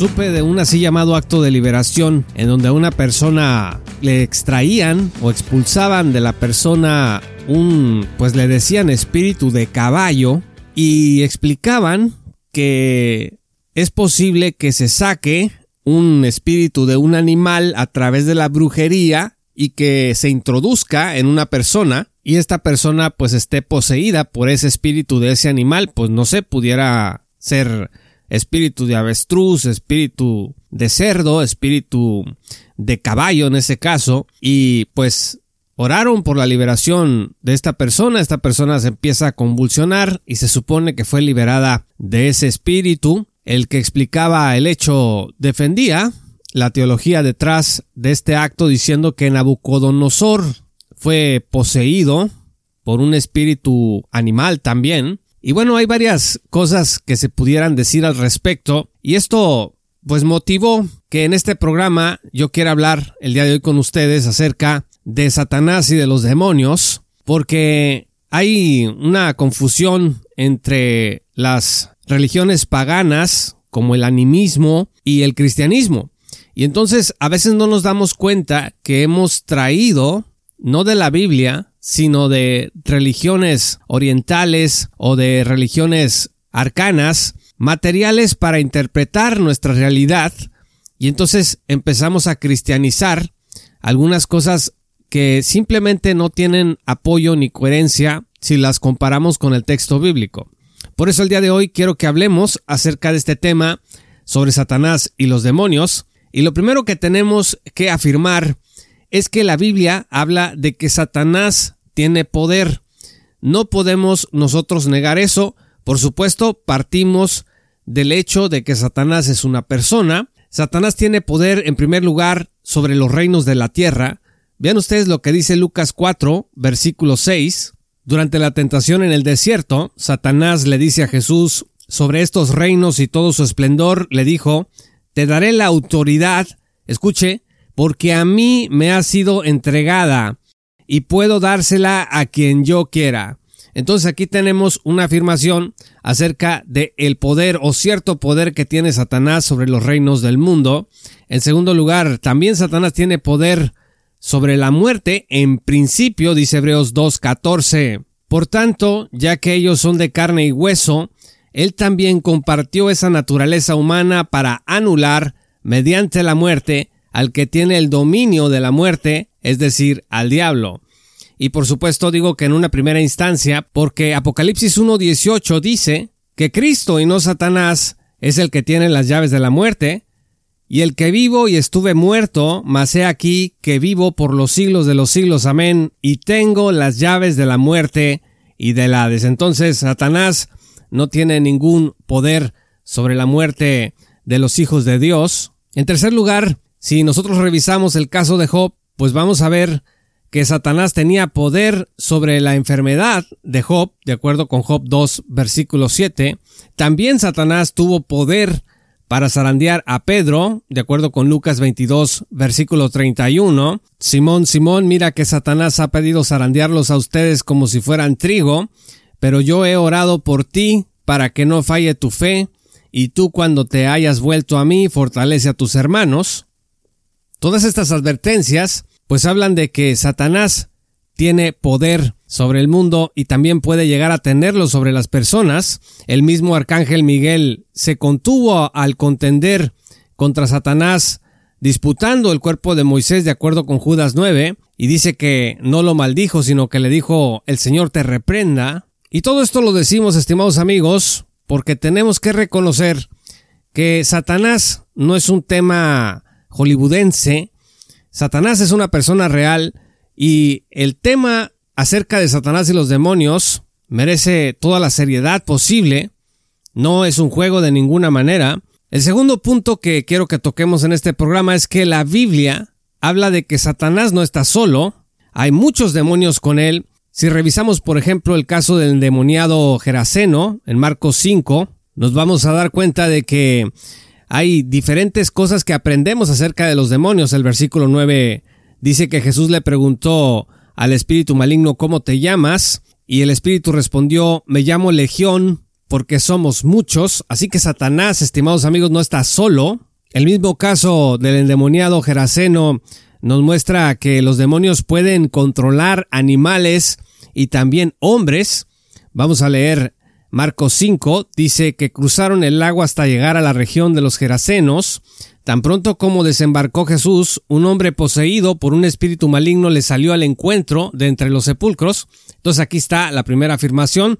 Supe de un así llamado acto de liberación en donde a una persona le extraían o expulsaban de la persona un, pues le decían espíritu de caballo y explicaban que es posible que se saque un espíritu de un animal a través de la brujería y que se introduzca en una persona y esta persona pues esté poseída por ese espíritu de ese animal, pues no sé, pudiera ser espíritu de avestruz, espíritu de cerdo, espíritu de caballo en ese caso, y pues oraron por la liberación de esta persona, esta persona se empieza a convulsionar y se supone que fue liberada de ese espíritu, el que explicaba el hecho defendía la teología detrás de este acto diciendo que Nabucodonosor fue poseído por un espíritu animal también, y bueno, hay varias cosas que se pudieran decir al respecto y esto pues motivó que en este programa yo quiera hablar el día de hoy con ustedes acerca de Satanás y de los demonios porque hay una confusión entre las religiones paganas como el animismo y el cristianismo. Y entonces a veces no nos damos cuenta que hemos traído, no de la Biblia, sino de religiones orientales o de religiones arcanas, materiales para interpretar nuestra realidad, y entonces empezamos a cristianizar algunas cosas que simplemente no tienen apoyo ni coherencia si las comparamos con el texto bíblico. Por eso el día de hoy quiero que hablemos acerca de este tema sobre Satanás y los demonios, y lo primero que tenemos que afirmar es que la Biblia habla de que Satanás tiene poder. No podemos nosotros negar eso. Por supuesto, partimos del hecho de que Satanás es una persona. Satanás tiene poder en primer lugar sobre los reinos de la tierra. Vean ustedes lo que dice Lucas 4, versículo 6. Durante la tentación en el desierto, Satanás le dice a Jesús sobre estos reinos y todo su esplendor, le dijo, Te daré la autoridad, escuche, porque a mí me ha sido entregada y puedo dársela a quien yo quiera. Entonces aquí tenemos una afirmación acerca de el poder o cierto poder que tiene Satanás sobre los reinos del mundo. En segundo lugar, también Satanás tiene poder sobre la muerte, en principio, dice Hebreos 2.14. Por tanto, ya que ellos son de carne y hueso, él también compartió esa naturaleza humana para anular, mediante la muerte, al que tiene el dominio de la muerte, es decir, al diablo. Y por supuesto digo que en una primera instancia, porque Apocalipsis 1.18 dice que Cristo y no Satanás es el que tiene las llaves de la muerte, y el que vivo y estuve muerto, mas he aquí que vivo por los siglos de los siglos, amén, y tengo las llaves de la muerte y del Hades. Entonces Satanás no tiene ningún poder sobre la muerte de los hijos de Dios. En tercer lugar, si nosotros revisamos el caso de Job, pues vamos a ver que Satanás tenía poder sobre la enfermedad de Job, de acuerdo con Job 2, versículo 7. También Satanás tuvo poder para zarandear a Pedro, de acuerdo con Lucas 22, versículo 31. Simón, Simón, mira que Satanás ha pedido zarandearlos a ustedes como si fueran trigo, pero yo he orado por ti para que no falle tu fe, y tú cuando te hayas vuelto a mí fortalece a tus hermanos. Todas estas advertencias pues hablan de que Satanás tiene poder sobre el mundo y también puede llegar a tenerlo sobre las personas. El mismo arcángel Miguel se contuvo al contender contra Satanás disputando el cuerpo de Moisés de acuerdo con Judas 9 y dice que no lo maldijo sino que le dijo el Señor te reprenda. Y todo esto lo decimos estimados amigos porque tenemos que reconocer que Satanás no es un tema hollywoodense. Satanás es una persona real y el tema acerca de Satanás y los demonios merece toda la seriedad posible, no es un juego de ninguna manera. El segundo punto que quiero que toquemos en este programa es que la Biblia habla de que Satanás no está solo, hay muchos demonios con él. Si revisamos, por ejemplo, el caso del endemoniado Geraseno en Marcos 5, nos vamos a dar cuenta de que hay diferentes cosas que aprendemos acerca de los demonios. El versículo 9 dice que Jesús le preguntó al espíritu maligno ¿cómo te llamas? Y el espíritu respondió me llamo Legión porque somos muchos. Así que Satanás, estimados amigos, no está solo. El mismo caso del endemoniado Geraseno nos muestra que los demonios pueden controlar animales y también hombres. Vamos a leer Marcos 5, dice que cruzaron el lago hasta llegar a la región de los Gerasenos. Tan pronto como desembarcó Jesús, un hombre poseído por un espíritu maligno le salió al encuentro de entre los sepulcros. Entonces aquí está la primera afirmación.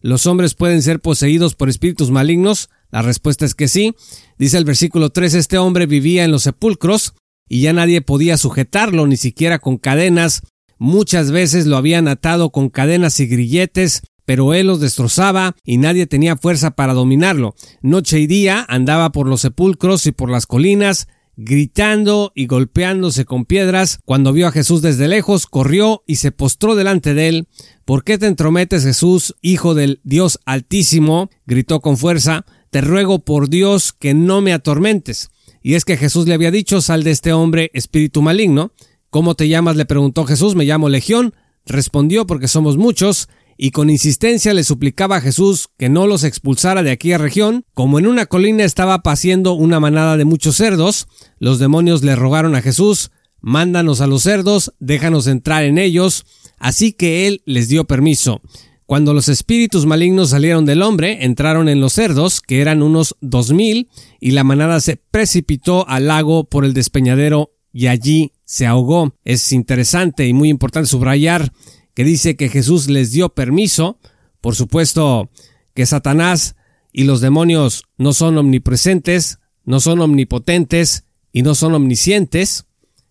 ¿Los hombres pueden ser poseídos por espíritus malignos? La respuesta es que sí. Dice el versículo 3, este hombre vivía en los sepulcros y ya nadie podía sujetarlo, ni siquiera con cadenas. Muchas veces lo habían atado con cadenas y grilletes, pero él los destrozaba y nadie tenía fuerza para dominarlo. Noche y día andaba por los sepulcros y por las colinas, gritando y golpeándose con piedras. Cuando vio a Jesús desde lejos, corrió y se postró delante de él. ¿Por qué te entrometes, Jesús, hijo del Dios Altísimo? gritó con fuerza. Te ruego por Dios que no me atormentes. Y es que Jesús le había dicho, sal de este hombre, espíritu maligno. ¿Cómo te llamas? le preguntó Jesús. Me llamo Legión. Respondió porque somos muchos y con insistencia le suplicaba a Jesús que no los expulsara de aquella región. Como en una colina estaba paciendo una manada de muchos cerdos, los demonios le rogaron a Jesús, mándanos a los cerdos, déjanos entrar en ellos, así que él les dio permiso. Cuando los espíritus malignos salieron del hombre, entraron en los cerdos, que eran unos dos mil, y la manada se precipitó al lago por el despeñadero y allí se ahogó. Es interesante y muy importante subrayar que dice que Jesús les dio permiso. Por supuesto que Satanás y los demonios no son omnipresentes, no son omnipotentes y no son omniscientes.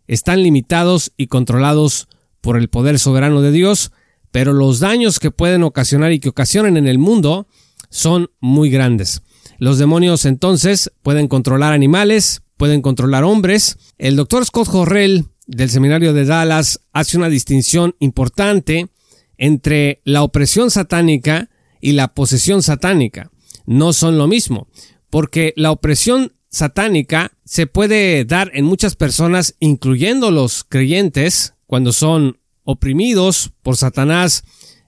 Están limitados y controlados por el poder soberano de Dios, pero los daños que pueden ocasionar y que ocasionan en el mundo son muy grandes. Los demonios entonces pueden controlar animales, pueden controlar hombres. El doctor Scott Horrell del Seminario de Dallas hace una distinción importante entre la opresión satánica y la posesión satánica. No son lo mismo, porque la opresión satánica se puede dar en muchas personas, incluyendo los creyentes, cuando son oprimidos por Satanás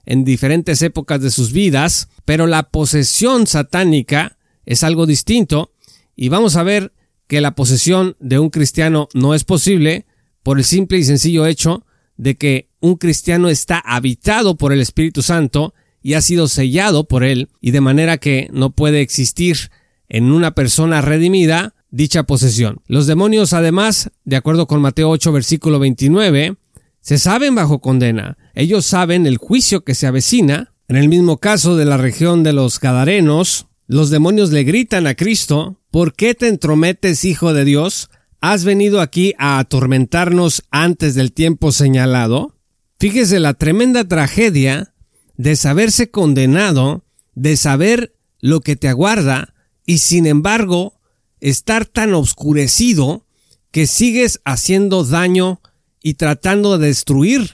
en diferentes épocas de sus vidas, pero la posesión satánica es algo distinto y vamos a ver que la posesión de un cristiano no es posible por el simple y sencillo hecho de que un cristiano está habitado por el Espíritu Santo y ha sido sellado por él, y de manera que no puede existir en una persona redimida dicha posesión. Los demonios, además, de acuerdo con Mateo 8, versículo 29, se saben bajo condena. Ellos saben el juicio que se avecina. En el mismo caso de la región de los Gadarenos, los demonios le gritan a Cristo, ¿por qué te entrometes, hijo de Dios? ¿Has venido aquí a atormentarnos antes del tiempo señalado? Fíjese la tremenda tragedia de saberse condenado, de saber lo que te aguarda y sin embargo estar tan oscurecido que sigues haciendo daño y tratando de destruir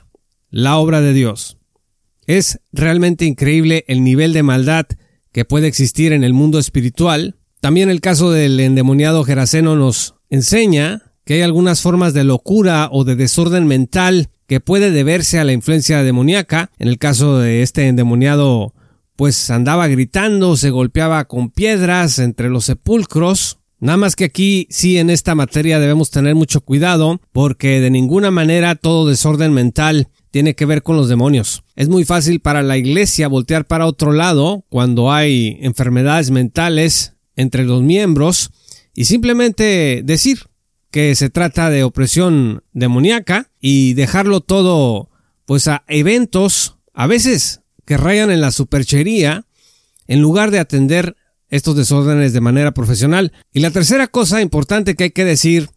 la obra de Dios. Es realmente increíble el nivel de maldad que puede existir en el mundo espiritual. También el caso del endemoniado Geraseno nos enseña que hay algunas formas de locura o de desorden mental que puede deberse a la influencia demoníaca. En el caso de este endemoniado, pues andaba gritando, se golpeaba con piedras entre los sepulcros. Nada más que aquí sí en esta materia debemos tener mucho cuidado porque de ninguna manera todo desorden mental tiene que ver con los demonios. Es muy fácil para la iglesia voltear para otro lado cuando hay enfermedades mentales entre los miembros y simplemente decir que se trata de opresión demoníaca y dejarlo todo pues a eventos a veces que rayan en la superchería en lugar de atender estos desórdenes de manera profesional. Y la tercera cosa importante que hay que decir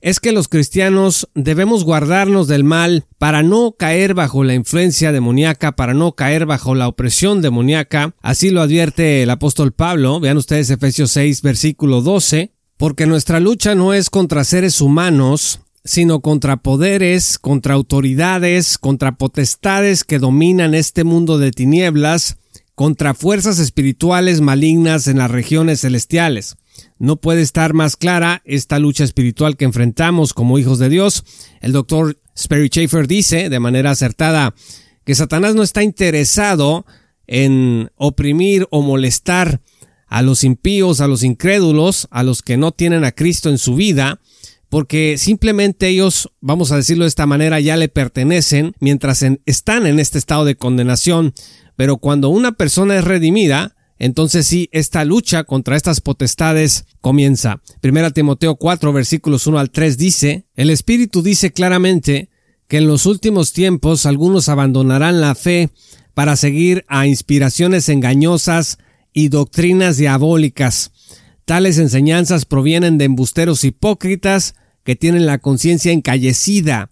es que los cristianos debemos guardarnos del mal para no caer bajo la influencia demoníaca, para no caer bajo la opresión demoníaca. Así lo advierte el apóstol Pablo. Vean ustedes Efesios 6, versículo 12. Porque nuestra lucha no es contra seres humanos, sino contra poderes, contra autoridades, contra potestades que dominan este mundo de tinieblas, contra fuerzas espirituales malignas en las regiones celestiales. No puede estar más clara esta lucha espiritual que enfrentamos como hijos de Dios. El doctor Sperry Schaefer dice de manera acertada que Satanás no está interesado en oprimir o molestar a los impíos, a los incrédulos, a los que no tienen a Cristo en su vida, porque simplemente ellos, vamos a decirlo de esta manera, ya le pertenecen mientras están en este estado de condenación, pero cuando una persona es redimida, entonces sí, esta lucha contra estas potestades comienza. Primera Timoteo 4 versículos 1 al 3 dice, el Espíritu dice claramente que en los últimos tiempos algunos abandonarán la fe para seguir a inspiraciones engañosas y doctrinas diabólicas. Tales enseñanzas provienen de embusteros hipócritas que tienen la conciencia encallecida,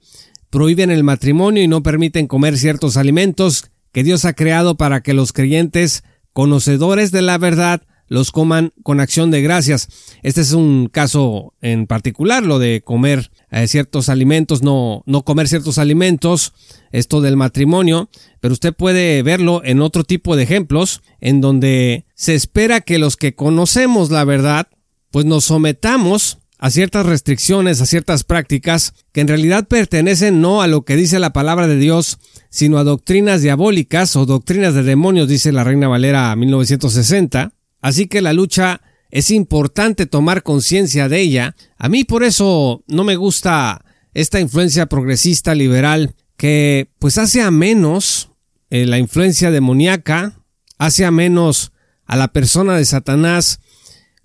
prohíben el matrimonio y no permiten comer ciertos alimentos que Dios ha creado para que los creyentes conocedores de la verdad los coman con acción de gracias. Este es un caso en particular, lo de comer eh, ciertos alimentos, no, no comer ciertos alimentos, esto del matrimonio, pero usted puede verlo en otro tipo de ejemplos, en donde se espera que los que conocemos la verdad, pues nos sometamos a ciertas restricciones, a ciertas prácticas que en realidad pertenecen no a lo que dice la palabra de Dios, sino a doctrinas diabólicas o doctrinas de demonios, dice la Reina Valera 1960. Así que la lucha es importante tomar conciencia de ella. A mí por eso no me gusta esta influencia progresista liberal que pues hace a menos eh, la influencia demoníaca, hace a menos a la persona de Satanás,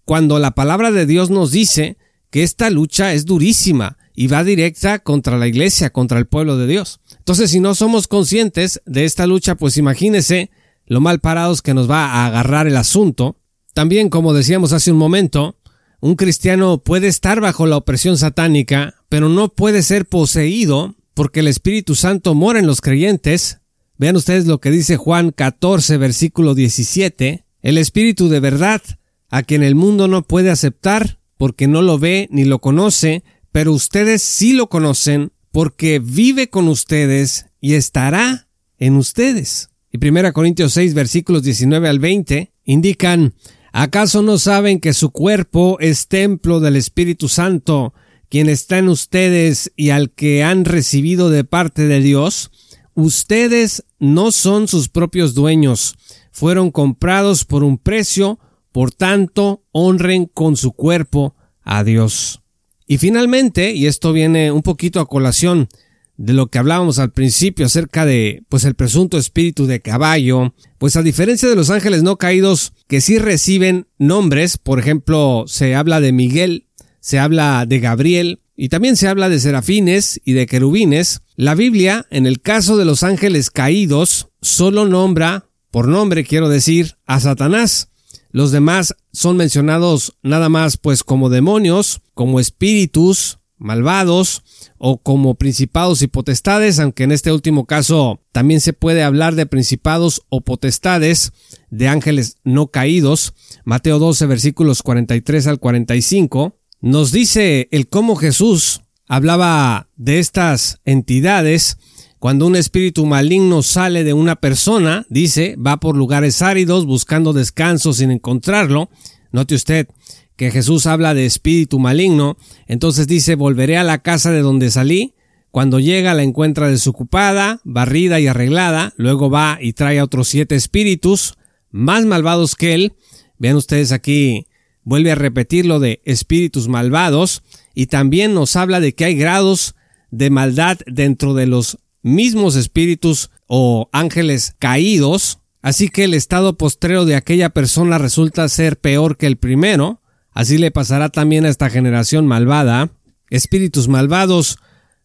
cuando la palabra de Dios nos dice que esta lucha es durísima y va directa contra la iglesia, contra el pueblo de Dios. Entonces, si no somos conscientes de esta lucha, pues imagínese lo mal parados que nos va a agarrar el asunto. También, como decíamos hace un momento, un cristiano puede estar bajo la opresión satánica, pero no puede ser poseído porque el Espíritu Santo mora en los creyentes. Vean ustedes lo que dice Juan 14, versículo 17. El Espíritu de verdad, a quien el mundo no puede aceptar, porque no lo ve ni lo conoce, pero ustedes sí lo conocen porque vive con ustedes y estará en ustedes. Y 1 Corintios 6 versículos 19 al 20 indican, ¿acaso no saben que su cuerpo es templo del Espíritu Santo, quien está en ustedes y al que han recibido de parte de Dios? Ustedes no son sus propios dueños, fueron comprados por un precio, por tanto, honren con su cuerpo a Dios. Y finalmente, y esto viene un poquito a colación de lo que hablábamos al principio acerca de pues el presunto espíritu de caballo, pues a diferencia de los ángeles no caídos que sí reciben nombres, por ejemplo, se habla de Miguel, se habla de Gabriel y también se habla de serafines y de querubines, la Biblia, en el caso de los ángeles caídos, solo nombra, por nombre quiero decir, a Satanás. Los demás son mencionados nada más pues como demonios, como espíritus malvados o como principados y potestades, aunque en este último caso también se puede hablar de principados o potestades de ángeles no caídos. Mateo 12 versículos 43 al 45 nos dice el cómo Jesús hablaba de estas entidades cuando un espíritu maligno sale de una persona, dice, va por lugares áridos buscando descanso sin encontrarlo. Note usted que Jesús habla de espíritu maligno, entonces dice, volveré a la casa de donde salí. Cuando llega la encuentra desocupada, barrida y arreglada, luego va y trae a otros siete espíritus, más malvados que él. Vean ustedes aquí, vuelve a repetir lo de espíritus malvados, y también nos habla de que hay grados de maldad dentro de los mismos espíritus o ángeles caídos, así que el estado postrero de aquella persona resulta ser peor que el primero, así le pasará también a esta generación malvada, espíritus malvados,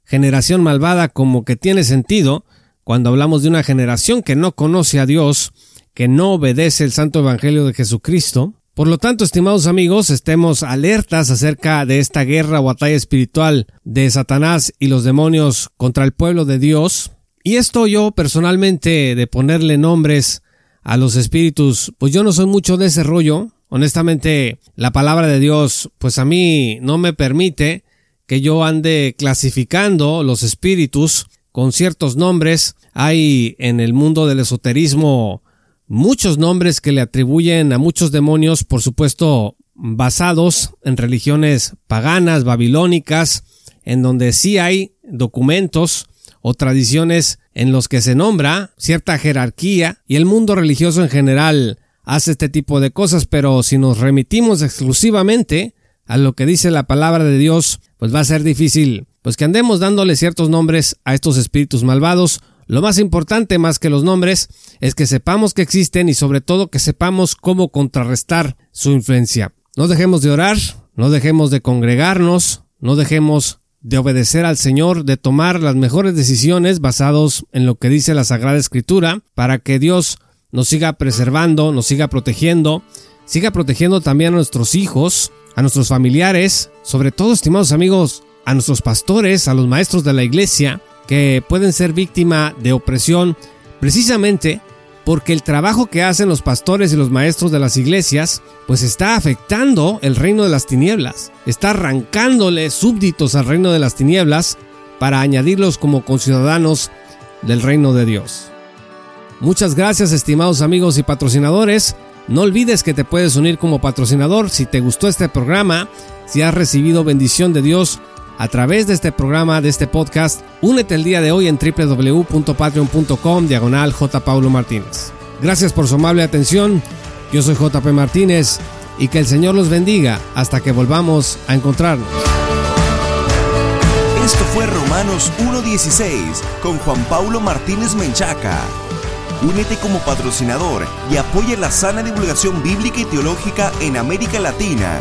generación malvada como que tiene sentido cuando hablamos de una generación que no conoce a Dios, que no obedece el santo evangelio de Jesucristo, Por lo tanto, estimados amigos, estemos alertas acerca de esta guerra o batalla espiritual de Satanás y los demonios contra el pueblo de Dios. Y esto yo personalmente de ponerle nombres a los espíritus, pues yo no soy mucho de ese rollo. Honestamente, la palabra de Dios, pues a mí no me permite que yo ande clasificando los espíritus con ciertos nombres. Hay en el mundo del esoterismo muchos nombres que le atribuyen a muchos demonios, por supuesto, basados en religiones paganas, babilónicas, en donde sí hay documentos o tradiciones en los que se nombra cierta jerarquía y el mundo religioso en general hace este tipo de cosas, pero si nos remitimos exclusivamente a lo que dice la palabra de Dios, pues va a ser difícil, pues que andemos dándole ciertos nombres a estos espíritus malvados. Lo más importante más que los nombres es que sepamos que existen y sobre todo que sepamos cómo contrarrestar su influencia. No dejemos de orar, no dejemos de congregarnos, no dejemos de obedecer al Señor, de tomar las mejores decisiones basados en lo que dice la Sagrada Escritura, para que Dios nos siga preservando, nos siga protegiendo, siga protegiendo también a nuestros hijos, a nuestros familiares, sobre todo, estimados amigos, a nuestros pastores, a los maestros de la iglesia, que pueden ser víctima de opresión precisamente porque el trabajo que hacen los pastores y los maestros de las iglesias, pues está afectando el reino de las tinieblas, está arrancándole súbditos al reino de las tinieblas para añadirlos como conciudadanos del reino de Dios. Muchas gracias estimados amigos y patrocinadores. No olvides que te puedes unir como patrocinador si te gustó este programa, si has recibido bendición de Dios a través de este programa, de este podcast, únete el día de hoy en www.patreon.com diagonal J. Paulo Martínez. Gracias por su amable atención. Yo soy JP Martínez y que el Señor los bendiga hasta que volvamos a encontrarnos. Esto fue Romanos 1.16 con Juan Paulo Martínez Menchaca. Únete como patrocinador y apoya la sana divulgación bíblica y teológica en América Latina